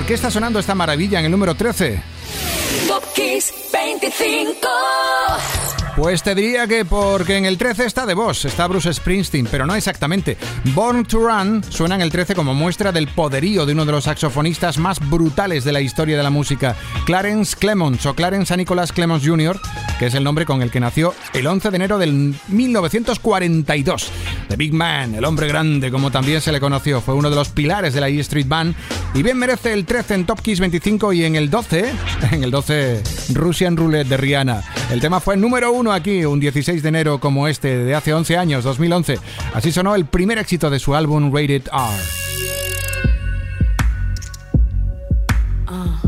¿Por qué está sonando esta maravilla en el número 13? Top Kiss 25. Pues te diría que porque en el 13 está The Boss, está Bruce Springsteen, pero no exactamente. Born to Run suena en el 13 como muestra del poderío de uno de los saxofonistas más brutales de la historia de la música, Clarence Clemons o Clarence Nicholas Clemons Jr., que es el nombre con el que nació el 11 de enero del 1942. The Big Man, el hombre grande, como también se le conoció. Fue uno de los pilares de la E Street Band y bien merece el 13 en Top Kiss 25 y en el 12, en el 12, Russian Roulette de Rihanna. El tema fue número uno aquí, un 16 de enero como este, de hace 11 años, 2011. Así sonó el primer éxito de su álbum Rated R. to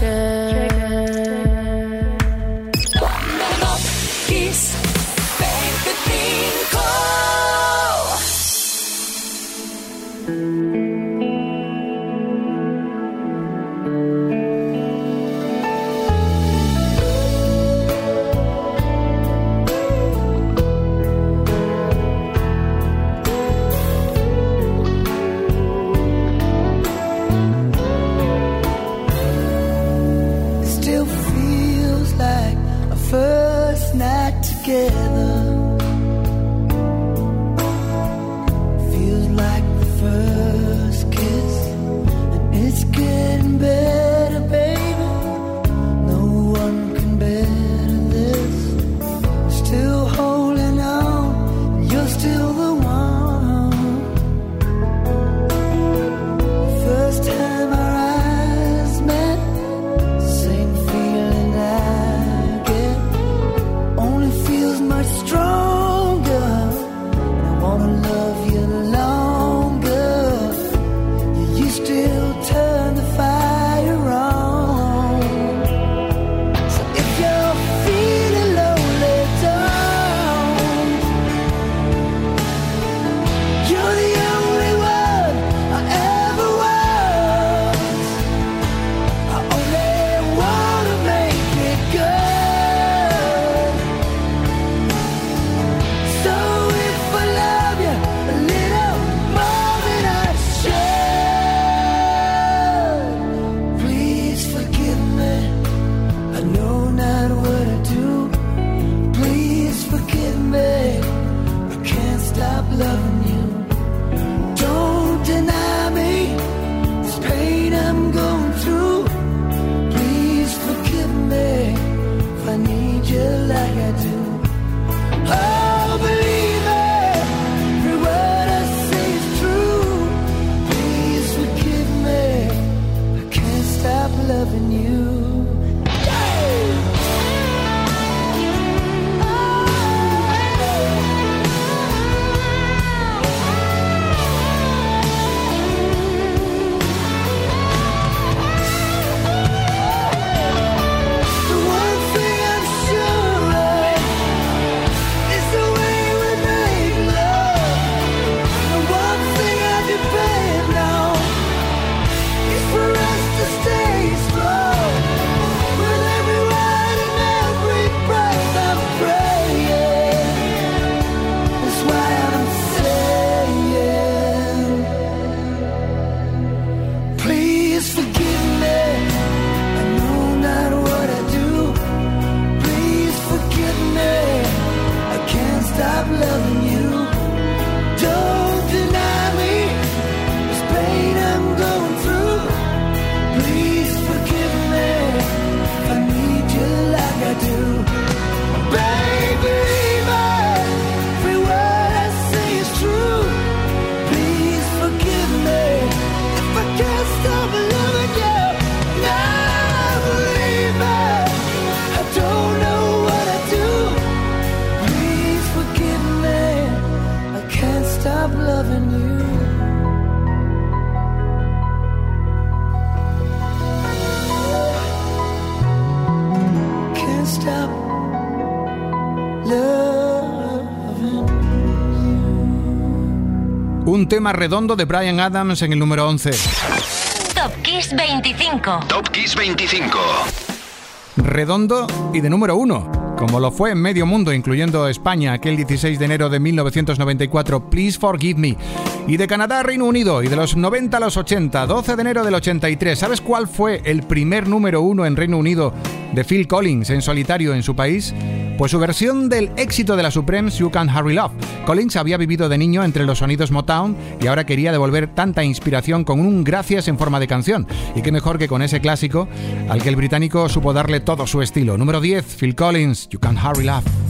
triggers. Tema redondo de Brian Adams en el número 11. Top Kiss 25. Top Kiss 25. Redondo y de número 1 como lo fue en medio mundo, incluyendo España, aquel 16 de enero de 1994, Please Forgive Me. Y de Canadá a Reino Unido, y de los 90 a los 80, 12 de enero del 83. ¿Sabes cuál fue el primer número uno en Reino Unido de Phil Collins en solitario en su país? Pues su versión del éxito de la Supremes You Can Hurry Love. Collins había vivido de niño entre los sonidos Motown y ahora quería devolver tanta inspiración con un gracias en forma de canción. Y qué mejor que con ese clásico al que el británico supo darle todo su estilo. Número 10, Phil Collins, You Can Hurry Love.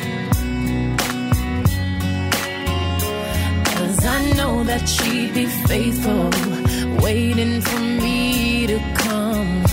I know that she'd be faithful, waiting for me to come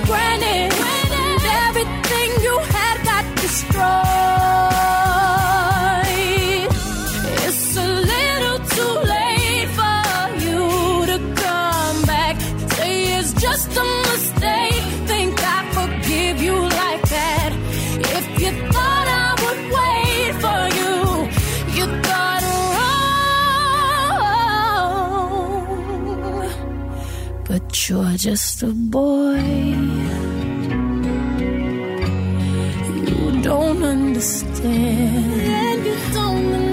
for granted, everything you had got destroyed. You're just a boy. You don't understand. You don't understand.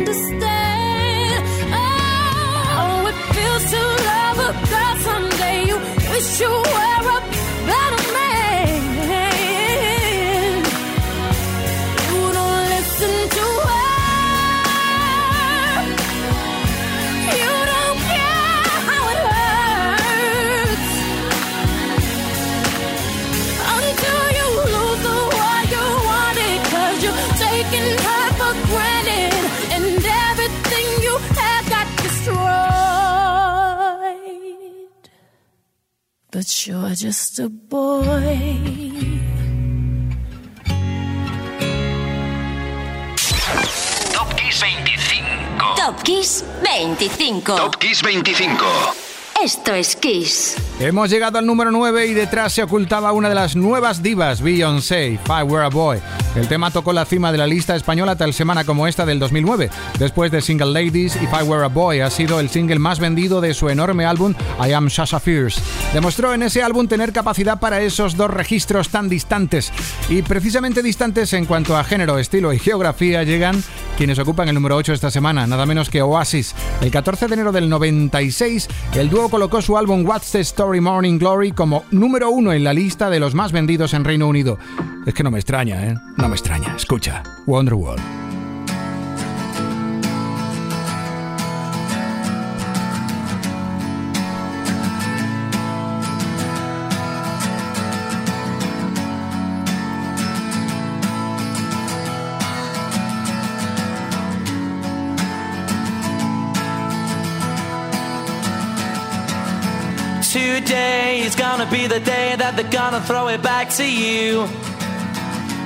You're just a boy. Top Kiss 25. Top Kiss 25. Top Kiss 25. Esto es Kiss. Hemos llegado al número 9 y detrás se ocultaba una de las nuevas divas, Beyoncé, If I Were a Boy. El tema tocó la cima de la lista española tal semana como esta del 2009. Después de Single Ladies, If I Were a Boy ha sido el single más vendido de su enorme álbum I Am Sasha Fierce. Demostró en ese álbum tener capacidad para esos dos registros tan distantes. Y precisamente distantes en cuanto a género, estilo y geografía llegan quienes ocupan el número 8 esta semana, nada menos que Oasis. El 14 de enero del 96, el dúo colocó su álbum What's the Story Morning Glory como número uno en la lista de los más vendidos en Reino Unido. Es que no me extraña, ¿eh? No me extraña. Escucha, Wonderwall. Today is gonna be the day that they're gonna throw it back to you.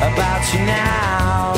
About you now.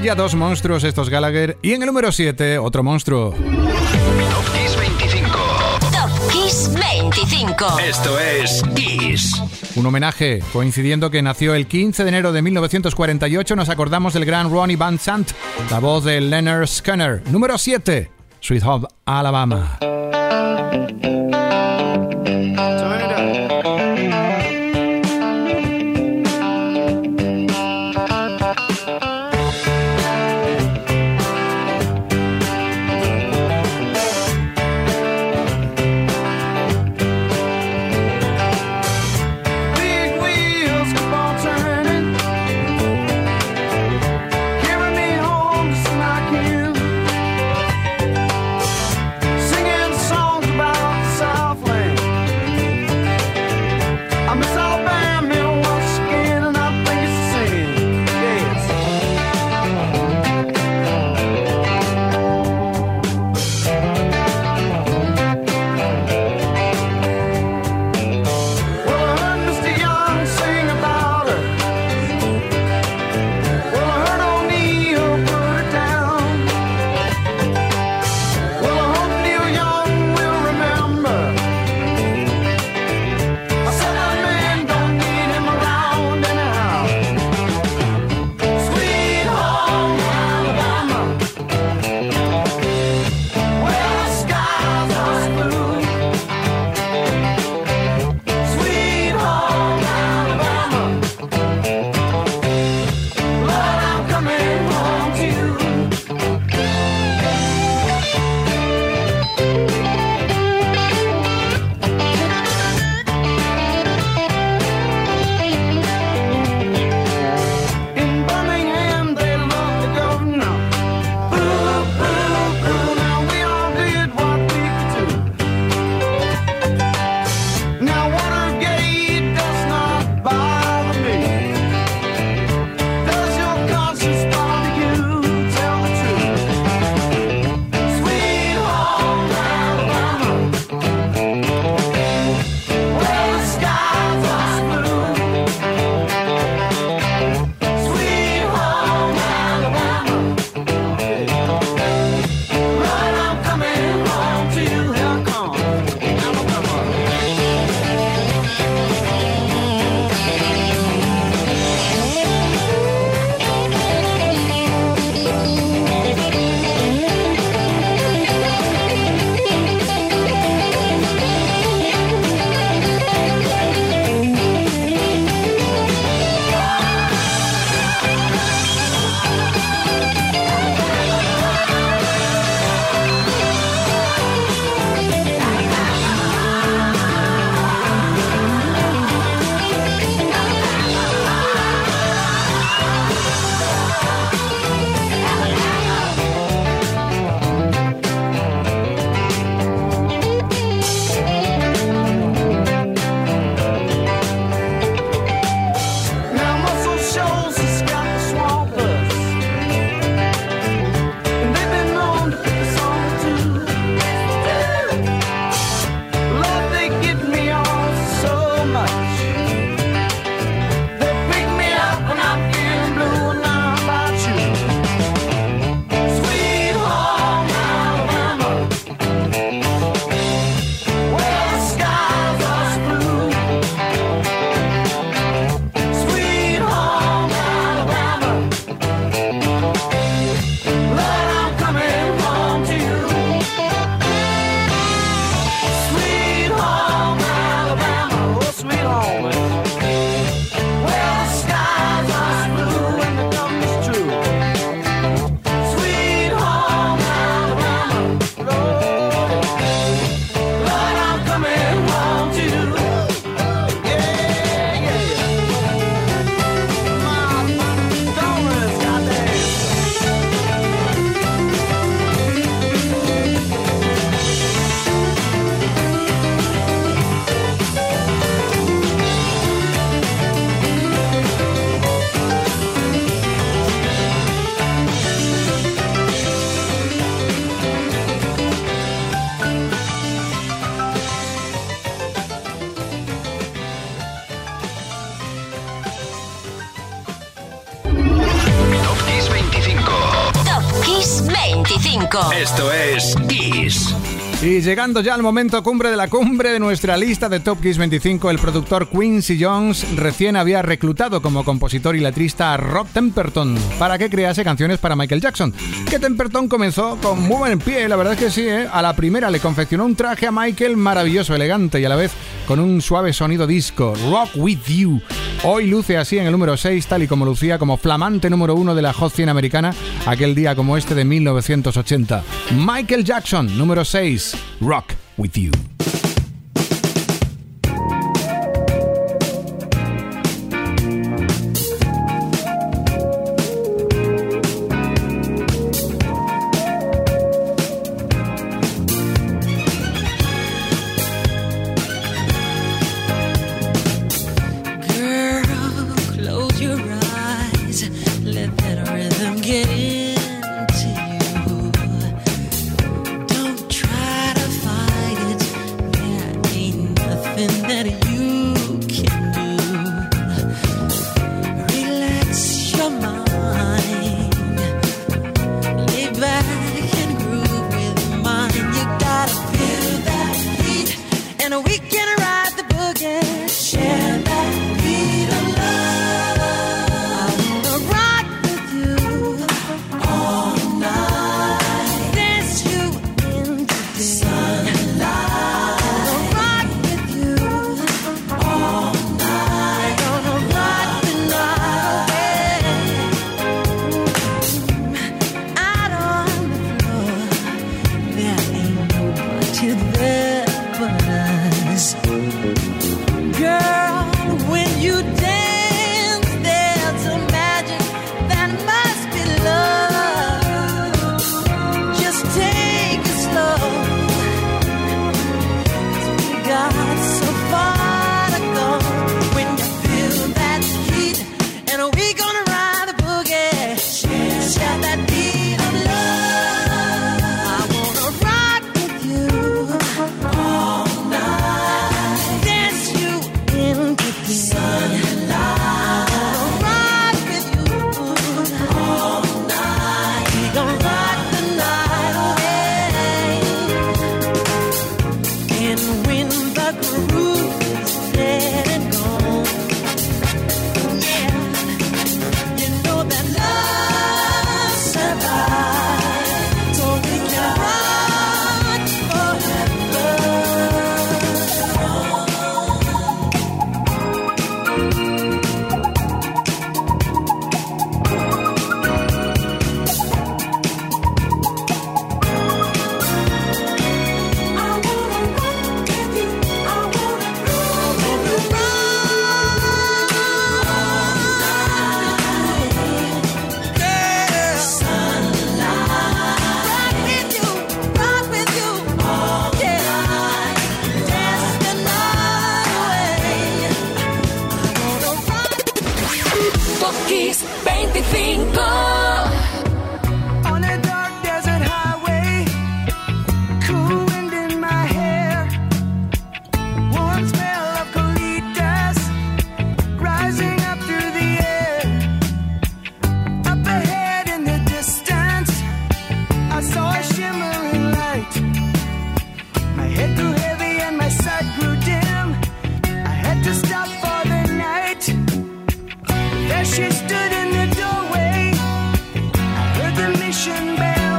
Vaya dos monstruos estos Gallagher. Y en el número 7, otro monstruo. Top Kiss 25. Top Kiss 25. Esto es Kiss. Un homenaje, coincidiendo que nació el 15 de enero de 1948, nos acordamos del gran Ronnie Van Sant, la voz de Leonard Skinner. Número 7, Sweet Home, Alabama. Y llegando ya al momento cumbre de la cumbre de nuestra lista de Top Kiss 25, el productor Quincy Jones recién había reclutado como compositor y letrista a Rob Temperton para que crease canciones para Michael Jackson. Que Temperton comenzó con muy buen pie, la verdad es que sí, ¿eh? a la primera le confeccionó un traje a Michael maravilloso, elegante y a la vez con un suave sonido disco, Rock With You. Hoy luce así en el número 6, tal y como lucía como flamante número 1 de la Hot 100 americana aquel día como este de 1980. Michael Jackson, número 6. Rock with you. vibration band.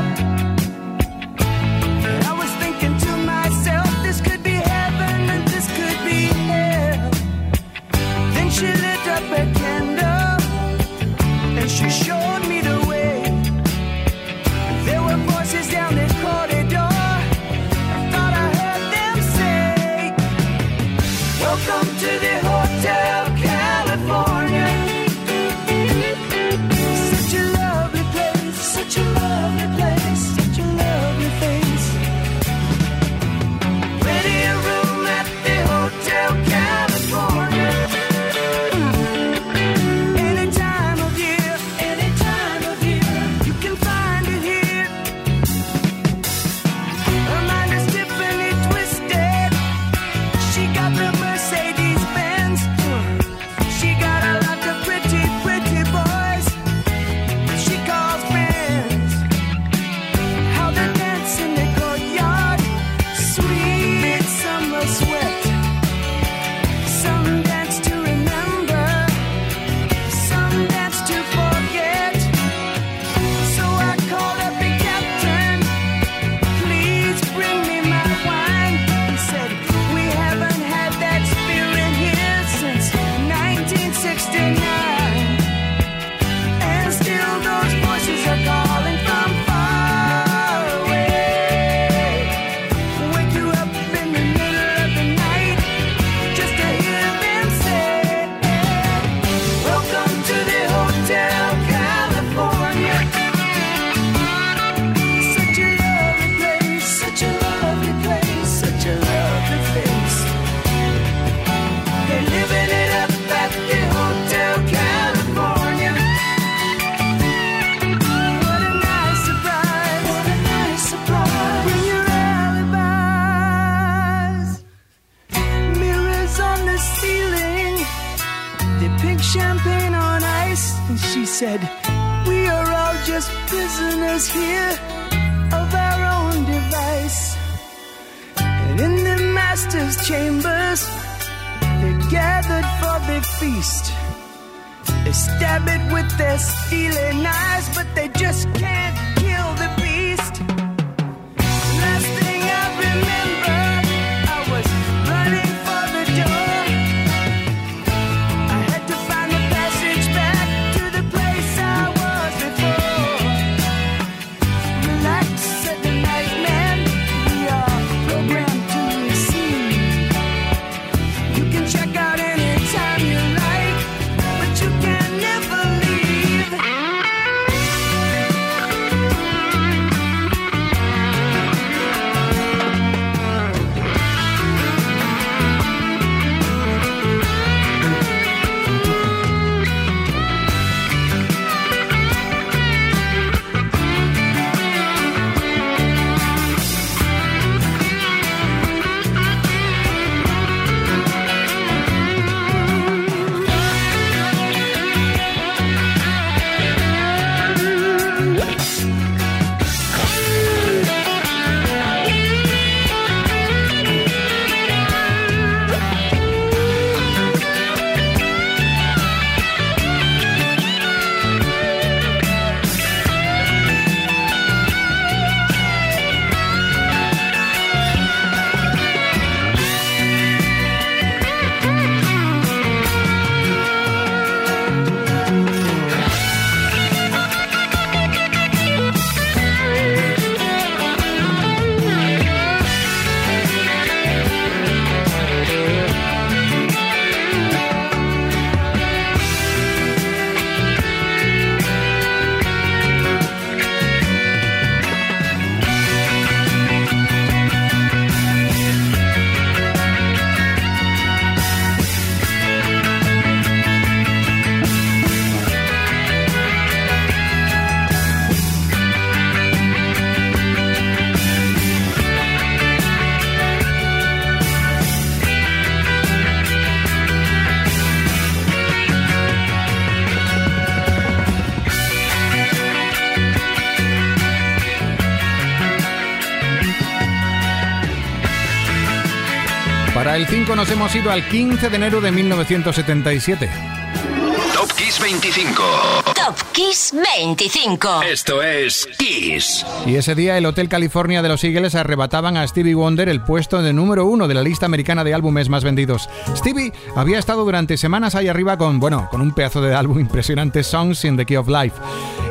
25 nos hemos ido al 15 de enero de 1977. Top Kiss 25. Top Kiss 25. Esto es Kiss. Y ese día el Hotel California de los Eagles arrebataban a Stevie Wonder el puesto de número uno de la lista americana de álbumes más vendidos. Stevie había estado durante semanas ahí arriba con, bueno, con un pedazo de álbum impresionante, Songs in the Key of Life.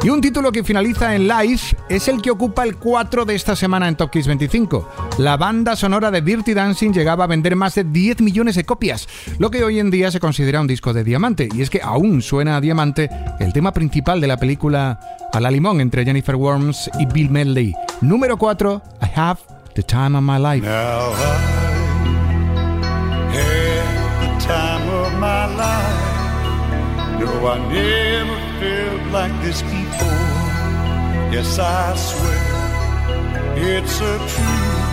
Y un título que finaliza en Life es el que ocupa el 4 de esta semana en Top Kiss 25. La banda sonora de Dirty Dancing llegaba a vender más de 10 millones de copias, lo que hoy en día se considera un disco de diamante. Y es que aún suena a diamante el tema principal de la película A la Limón entre Jennifer Worms y Bill Medley. Número 4, I Have the Time of My Life. Now I had the time of my life. No, I never felt like this before. Yes, I swear it's a truth,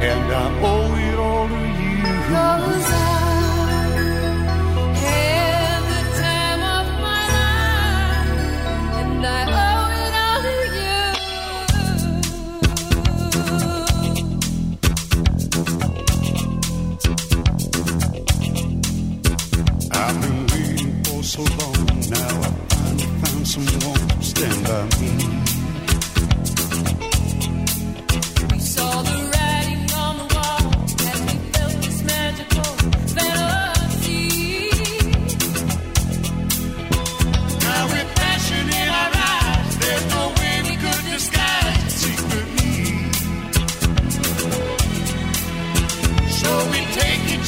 and I owe it all to you. Cause I so long. Now I finally found someone to stand by me.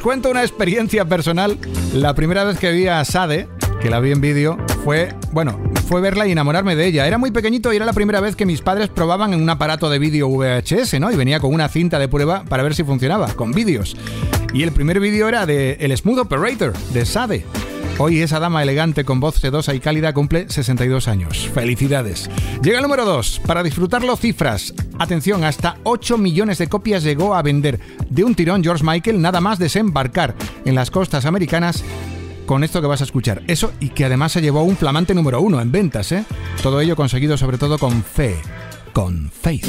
Os cuento una experiencia personal. La primera vez que vi a Sade, que la vi en vídeo, fue, bueno, fue verla y enamorarme de ella. Era muy pequeñito y era la primera vez que mis padres probaban en un aparato de vídeo VHS, ¿no? Y venía con una cinta de prueba para ver si funcionaba, con vídeos. Y el primer vídeo era de El Smooth Operator, de Sade. Hoy esa dama elegante con voz sedosa y cálida cumple 62 años. Felicidades. Llega el número 2. Para disfrutarlo, cifras. Atención, hasta 8 millones de copias llegó a vender de un tirón George Michael nada más desembarcar en las costas americanas con esto que vas a escuchar. Eso y que además se llevó un flamante número 1 en ventas, ¿eh? Todo ello conseguido sobre todo con fe, con faith.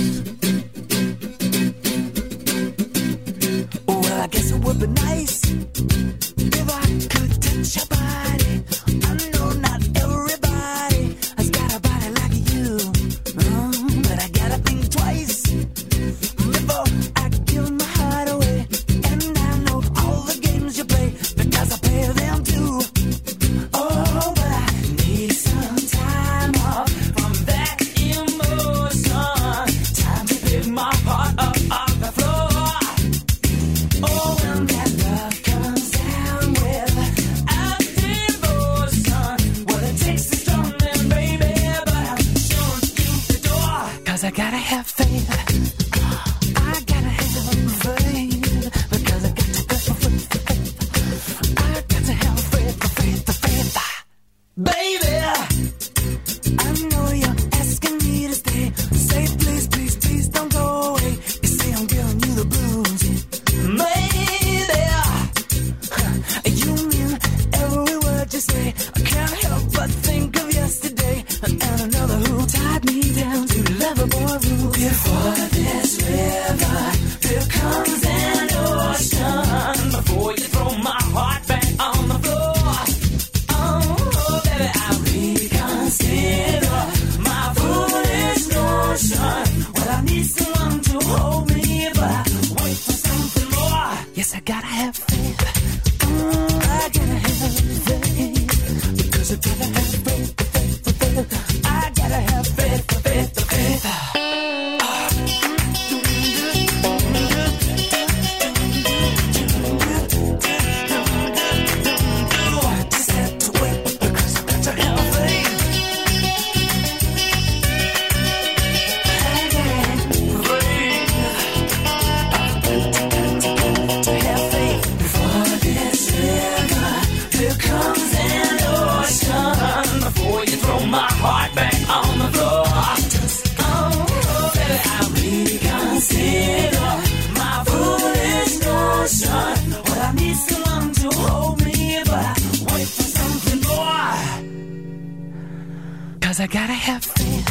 I gotta have faith.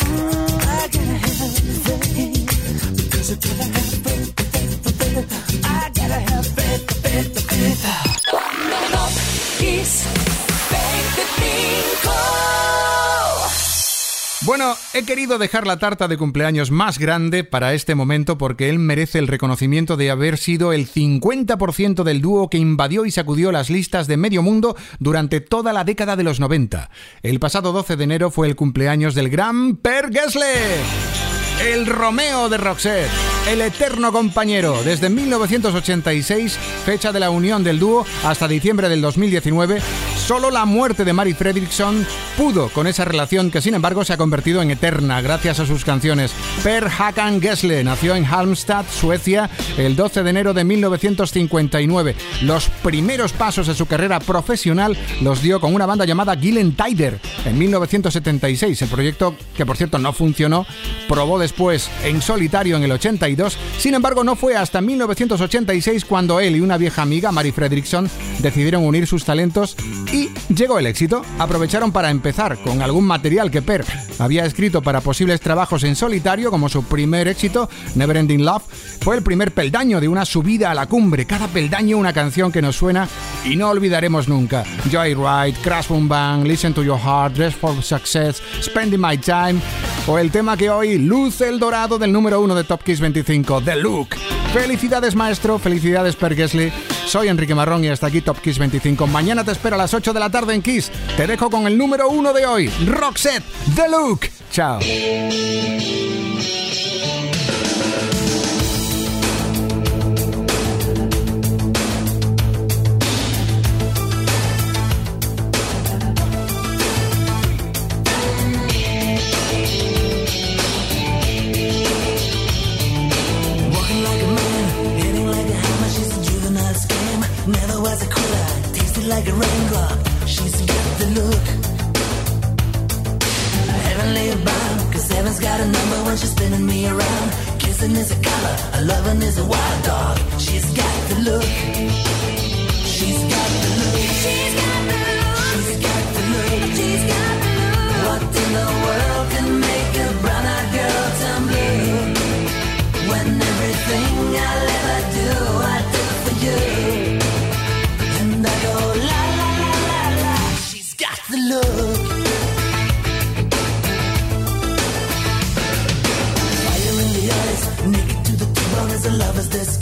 I gotta have faith. Because I gotta have he querido dejar la tarta de cumpleaños más grande para este momento porque él merece el reconocimiento de haber sido el 50% del dúo que invadió y sacudió las listas de medio mundo durante toda la década de los 90. El pasado 12 de enero fue el cumpleaños del gran Per Gessle. El Romeo de Roxette, el eterno compañero, desde 1986, fecha de la unión del dúo, hasta diciembre del 2019, solo la muerte de Mary Fredriksson pudo con esa relación que sin embargo se ha convertido en eterna gracias a sus canciones. Per Hakan Gessle nació en Halmstad, Suecia, el 12 de enero de 1959. Los primeros pasos de su carrera profesional los dio con una banda llamada Gillen Tider en 1976. El proyecto, que por cierto no funcionó, probó después en solitario en el 82. Sin embargo, no fue hasta 1986 cuando él y una vieja amiga, Mary Fredriksson, decidieron unir sus talentos y llegó el éxito. Aprovecharon para empezar con algún material que Per había escrito para posibles trabajos en solitario, como su primer éxito, Neverending Love. Fue el primer peldaño de una subida a la cumbre. Cada peldaño una canción que nos suena y no olvidaremos nunca. Joyride, Crash Boom Bang, Listen to Your Heart, Dress for Success, Spending My Time o el tema que hoy luce el dorado del número uno de Top Kiss 25, The Look. Felicidades maestro, felicidades Per. Soy Enrique Marrón y hasta aquí Top Kiss 25. Mañana te espero a las 8 de la tarde en Kiss. Te dejo con el número uno de hoy, Roxette, The Look. Chao. Like a raindrop. She's got the look. Heavenly bound, cause heaven's got a number when she's spinning me around. Kissing is a color, a loving is a wild dog. She's got the look. She's got the look. She's got the look. She's got the look. She's got the look. What in the world can make a brown-eyed girl turn blue? When everything I'll ever do, I do for you. Look. Fire in the eyes, naked to the bone as a lover's disguise.